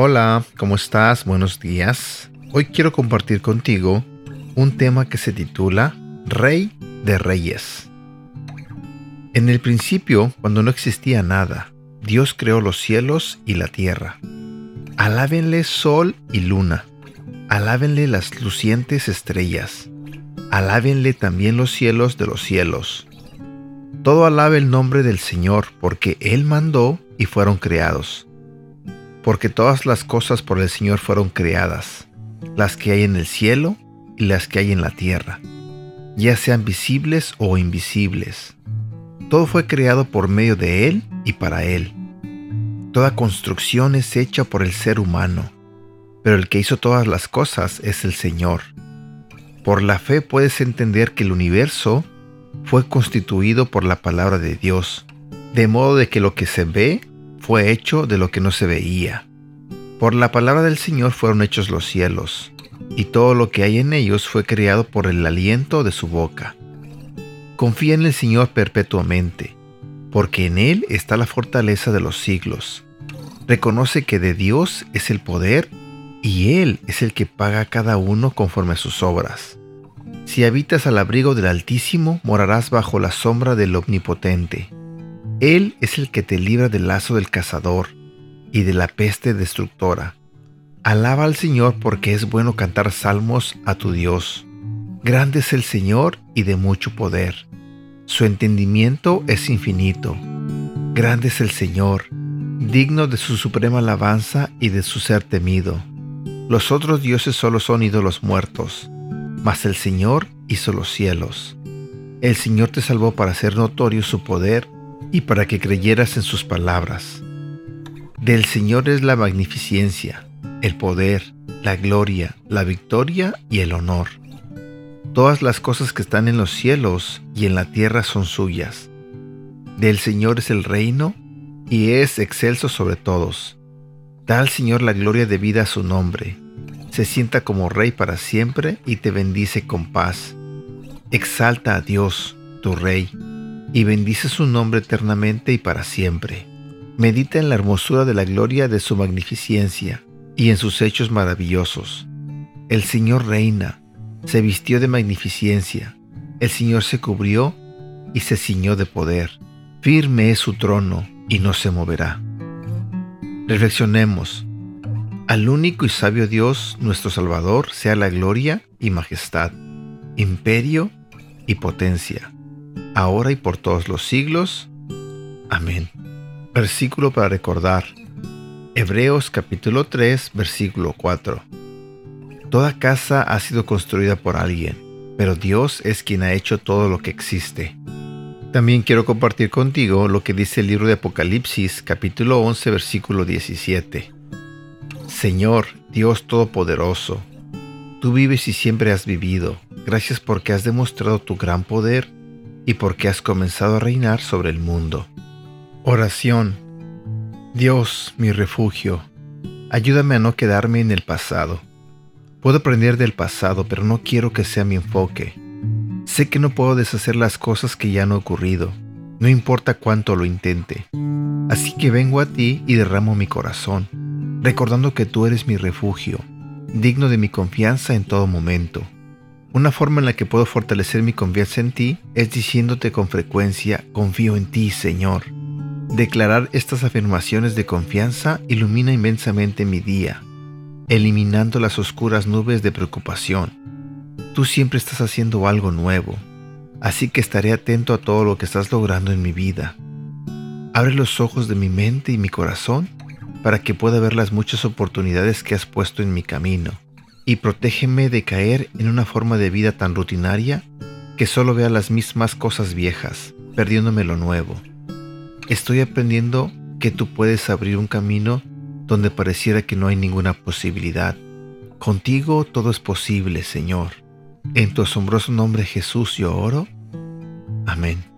Hola, ¿cómo estás? Buenos días. Hoy quiero compartir contigo un tema que se titula Rey de Reyes. En el principio, cuando no existía nada, Dios creó los cielos y la tierra. Alábenle sol y luna. Alábenle las lucientes estrellas. Alábenle también los cielos de los cielos. Todo alabe el nombre del Señor, porque Él mandó y fueron creados porque todas las cosas por el Señor fueron creadas, las que hay en el cielo y las que hay en la tierra, ya sean visibles o invisibles. Todo fue creado por medio de Él y para Él. Toda construcción es hecha por el ser humano, pero el que hizo todas las cosas es el Señor. Por la fe puedes entender que el universo fue constituido por la palabra de Dios, de modo de que lo que se ve fue hecho de lo que no se veía. Por la palabra del Señor fueron hechos los cielos, y todo lo que hay en ellos fue creado por el aliento de su boca. Confía en el Señor perpetuamente, porque en Él está la fortaleza de los siglos. Reconoce que de Dios es el poder, y Él es el que paga a cada uno conforme a sus obras. Si habitas al abrigo del Altísimo, morarás bajo la sombra del Omnipotente. Él es el que te libra del lazo del cazador y de la peste destructora. Alaba al Señor porque es bueno cantar salmos a tu Dios. Grande es el Señor y de mucho poder. Su entendimiento es infinito. Grande es el Señor, digno de su suprema alabanza y de su ser temido. Los otros dioses solo son ídolos muertos, mas el Señor hizo los cielos. El Señor te salvó para hacer notorio su poder y para que creyeras en sus palabras. Del Señor es la magnificencia, el poder, la gloria, la victoria y el honor. Todas las cosas que están en los cielos y en la tierra son suyas. Del Señor es el reino y es excelso sobre todos. Da al Señor la gloria debida a su nombre. Se sienta como rey para siempre y te bendice con paz. Exalta a Dios, tu rey y bendice su nombre eternamente y para siempre. Medita en la hermosura de la gloria de su magnificencia y en sus hechos maravillosos. El Señor reina, se vistió de magnificencia, el Señor se cubrió y se ciñó de poder. Firme es su trono y no se moverá. Reflexionemos. Al único y sabio Dios, nuestro Salvador, sea la gloria y majestad, imperio y potencia ahora y por todos los siglos. Amén. Versículo para recordar. Hebreos capítulo 3, versículo 4. Toda casa ha sido construida por alguien, pero Dios es quien ha hecho todo lo que existe. También quiero compartir contigo lo que dice el libro de Apocalipsis capítulo 11 versículo 17. Señor, Dios Todopoderoso, tú vives y siempre has vivido. Gracias porque has demostrado tu gran poder y porque has comenzado a reinar sobre el mundo. Oración. Dios, mi refugio, ayúdame a no quedarme en el pasado. Puedo aprender del pasado, pero no quiero que sea mi enfoque. Sé que no puedo deshacer las cosas que ya han ocurrido, no importa cuánto lo intente. Así que vengo a ti y derramo mi corazón, recordando que tú eres mi refugio, digno de mi confianza en todo momento. Una forma en la que puedo fortalecer mi confianza en ti es diciéndote con frecuencia, confío en ti, Señor. Declarar estas afirmaciones de confianza ilumina inmensamente mi día, eliminando las oscuras nubes de preocupación. Tú siempre estás haciendo algo nuevo, así que estaré atento a todo lo que estás logrando en mi vida. Abre los ojos de mi mente y mi corazón para que pueda ver las muchas oportunidades que has puesto en mi camino y protégeme de caer en una forma de vida tan rutinaria que solo vea las mismas cosas viejas, perdiéndome lo nuevo. Estoy aprendiendo que tú puedes abrir un camino donde pareciera que no hay ninguna posibilidad. Contigo todo es posible, Señor. En tu asombroso nombre Jesús yo oro. Amén.